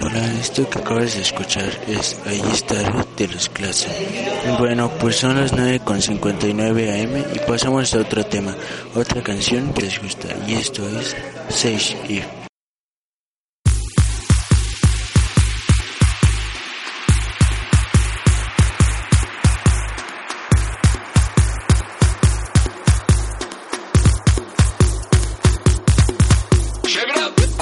Hola, esto que acabas de escuchar es Ahí estaré de los Clase. Bueno, pues son las 9.59 am y pasamos a otro tema, otra canción que les gusta y esto es Sage If. It up.